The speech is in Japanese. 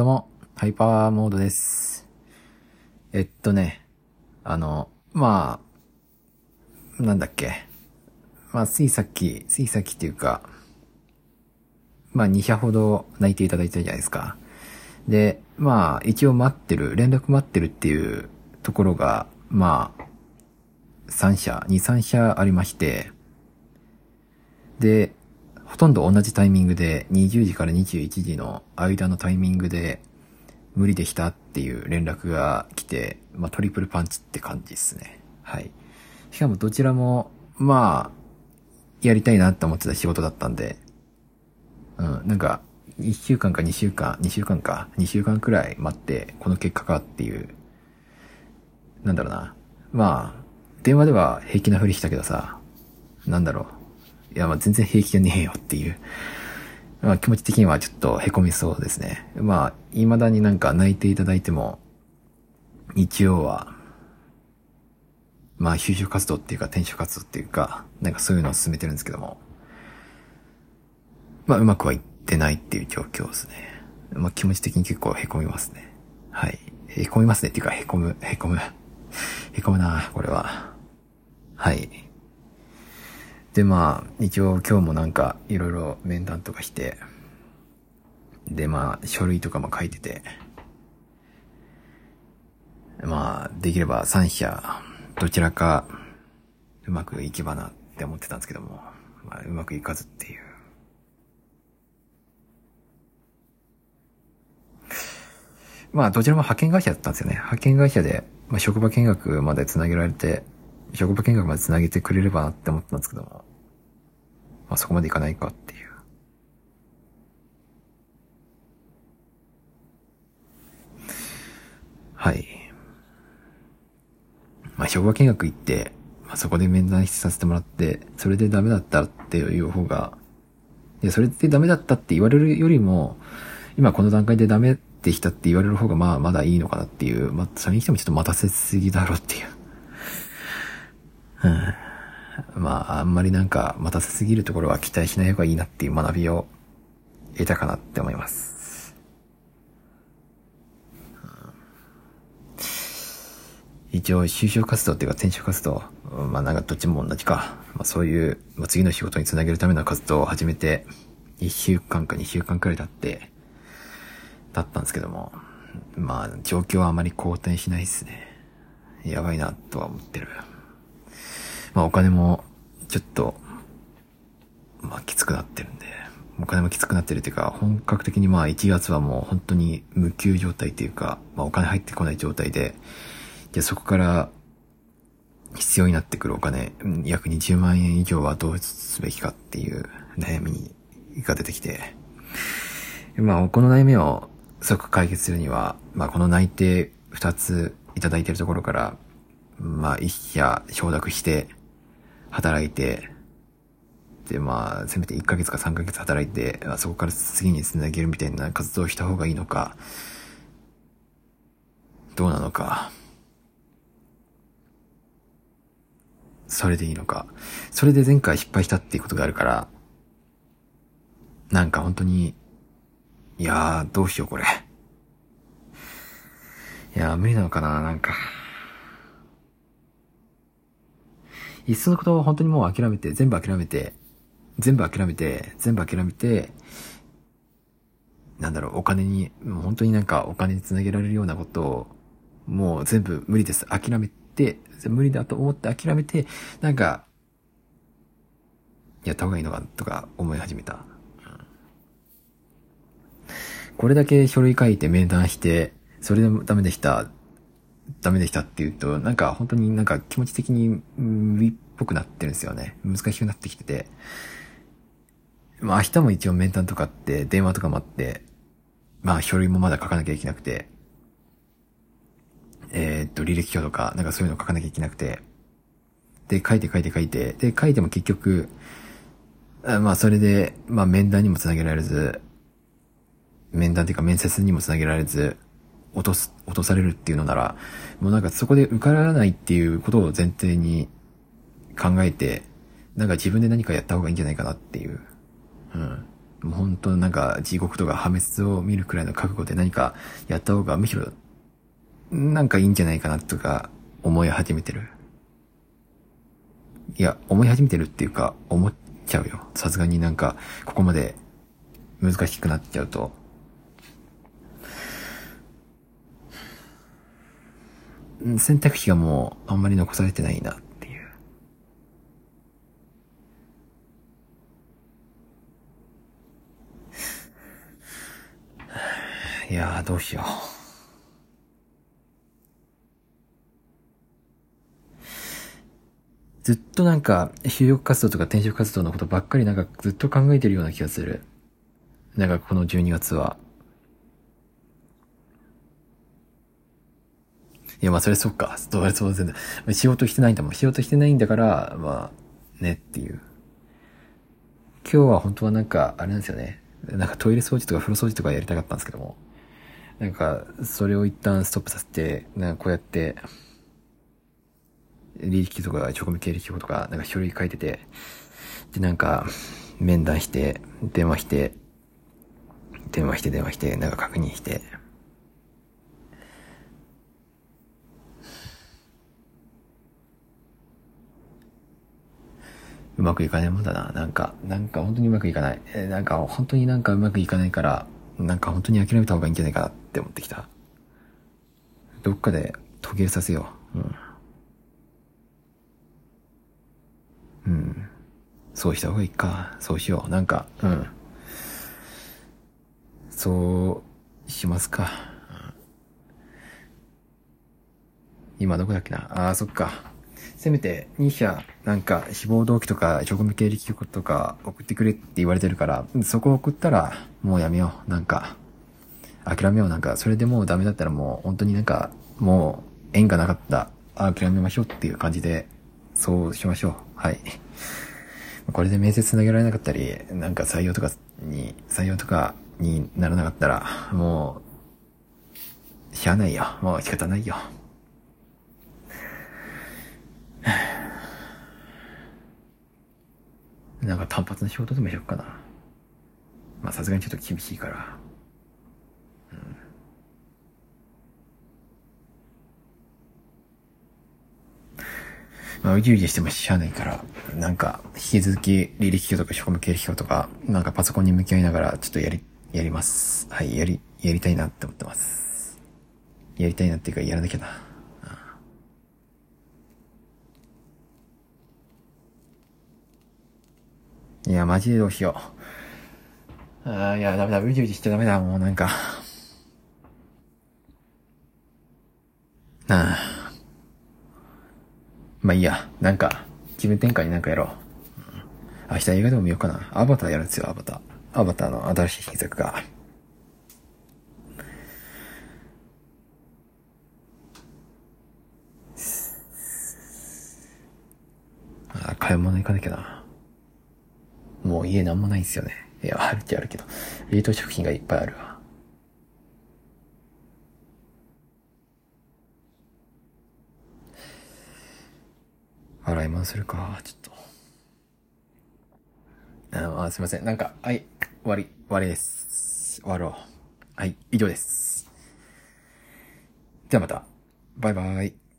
どうも、ハイパーモードです。えっとね、あの、まあ、なんだっけ。まあ、ついさっき、ついさっきっていうか、まあ、2社ほど泣いていただいたじゃないですか。で、まあ、一応待ってる、連絡待ってるっていうところが、まあ、3社、2、3社ありまして、で、ほとんど同じタイミングで、20時から21時の間のタイミングで、無理でしたっていう連絡が来て、まあトリプルパンチって感じですね。はい。しかもどちらも、まあ、やりたいなって思ってた仕事だったんで、うん、なんか、1週間か2週間、2週間か、2週間くらい待って、この結果かっていう、なんだろうな。まあ、電話では平気なふりしたけどさ、なんだろう。いや、まあ全然平気じゃねえよっていう。まあ気持ち的にはちょっと凹みそうですね。まあ、未だになんか泣いていただいても、一応は、まあ就職活動っていうか転職活動っていうか、なんかそういうのを進めてるんですけども、まあうまくはいってないっていう状況ですね。まあ気持ち的に結構凹みますね。はい。凹みますねっていうか凹む、凹む。凹むなこれは。はい。で、まあ、一応今日もなんか、いろいろ面談とかして、で、まあ、書類とかも書いてて、まあ、できれば3社、どちらか、うまくいけばなって思ってたんですけども、まあ、うまくいかずっていう。まあ、どちらも派遣会社だったんですよね。派遣会社で、まあ、職場見学まで繋げられて、職場見学まで繋げてくれればなって思ったんですけど、まあ、そこまでいかないかっていう。はい。まあ、職場見学行って、まあ、そこで面談させてもらって、それでダメだったっていう方が、いや、それでダメだったって言われるよりも、今この段階でダメでしたって言われる方がまあまだいいのかなっていう、まあ、それにしてもちょっと待たせすぎだろうっていう。うん。まあ、あんまりなんか待たせすぎるところは期待しない方がいいなっていう学びを得たかなって思います。一応、就職活動っていうか転職活動、まあなんかどっちも同じか。まあそういう、まあ、次の仕事につなげるための活動を始めて、1週間か2週間くらい経って、だったんですけども、まあ状況はあまり好転しないですね。やばいなとは思ってる。まあお金もちょっと、まあきつくなってるんで、お金もきつくなってるっていうか、本格的にまあ1月はもう本当に無給状態っていうか、まあお金入ってこない状態で、じゃあそこから必要になってくるお金、約20万円以上はどうすべきかっていう悩みが出てきて、まあこの悩みを即解決するには、まあこの内定2ついただいてるところから、まあ一社承諾して、働いて、で、まあ、せめて1ヶ月か3ヶ月働いて、あそこから次に繋げるみたいな活動をした方がいいのか、どうなのか、それでいいのか。それで前回失敗したっていうことがあるから、なんか本当に、いやー、どうしようこれ。いやー、無理なのかな、なんか。いっそのことを本当にもう諦めて、全部諦めて、全部諦めて、全部諦めて、なんだろう、お金に、もう本当になんかお金につなげられるようなことを、もう全部無理です。諦めて、無理だと思って諦めて、なんか、やった方がいいのかとか思い始めた。これだけ書類書いて面談して、それでもダメでした、ダメでしたって言うと、なんか本当になんか気持ち的にぽくなってるんですよね。難しくなってきてて。まあ明日も一応面談とかあって電話とかもあって、まあ書類もまだ書かなきゃいけなくて、えーっと、履歴書とか、なんかそういうの書かなきゃいけなくて、で、書いて書いて書いて、で、書いても結局、あまあそれで、まあ面談にもつなげられず、面談っていうか面接にもつなげられず、落とす、落とされるっていうのなら、もうなんかそこで受からないっていうことを前提に考えて、なんか自分で何かやった方がいいんじゃないかなっていう。うん。もう本当なんか地獄とか破滅を見るくらいの覚悟で何かやった方がむしろなんかいいんじゃないかなとか思い始めてる。いや、思い始めてるっていうか思っちゃうよ。さすがになんかここまで難しくなっちゃうと。選択肢がもうあんまり残されてないなっていう。いやーどうしよう。ずっとなんか、就職活動とか転職活動のことばっかりなんかずっと考えてるような気がする。なんかこの12月は。いや、まあ、それそっか。それそう全然。仕事してないんだもん。仕事してないんだから、まあ、ねっていう。今日は本当はなんか、あれなんですよね。なんかトイレ掃除とか風呂掃除とかやりたかったんですけども。なんか、それを一旦ストップさせて、なんかこうやって、履歴とか、直務経歴とか、なんか書類書いてて、で、なんか、面談して、電話して、電話して電話して、なんか確認して、うまくいかないもんだな。なんか、なんか本当にうまくいかない。え、なんか本当になんかうまくいかないから、なんか本当に諦めた方がいいんじゃないかなって思ってきた。どっかで途切れさせよう。うん。うん。そうした方がいいか。そうしよう。なんか、うん。そうしますか。今どこだっけなああ、そっか。せめて2社、なんか志望動機とか職務経歴局とか送ってくれって言われてるから、そこ送ったらもうやめよう。なんか、諦めよう。なんか、それでもうダメだったらもう本当になんか、もう縁がなかった。諦めましょうっていう感じで、そうしましょう。はい。これで面接投げられなかったり、なんか採用とかに、採用とかにならなかったら、もう、しゃあないよ。もう仕方ないよ。なんか単発の仕事でもしよっかな。まあさすがにちょっと厳しいから。うん。まあ、うじうじしてもしゃあないから、なんか、引き続き、履歴書とか職務経歴書とか、なんかパソコンに向き合いながら、ちょっとやり、やります。はい、やり、やりたいなって思ってます。やりたいなっていうか、やらなきゃな。いや、マジでどうしよう。ああ、いや、ダメだ、うじうじしちゃダメだ、もうなんか。ああ。まあいいや、なんか、気分転換になんかやろう。明日映画でも見ようかな。アバターやるんですよ、アバター。アバターの新しい新作が。ああ、買い物行かなきゃな。う家なんもないんすよね。いや、あるっちゃあるけど、冷凍食品がいっぱいあるわ。洗い物するか、ちょっと。あ、すいません。なんか、はい、終わり、終わりです。終わろう。はい、以上です。ではまた。バイバイ。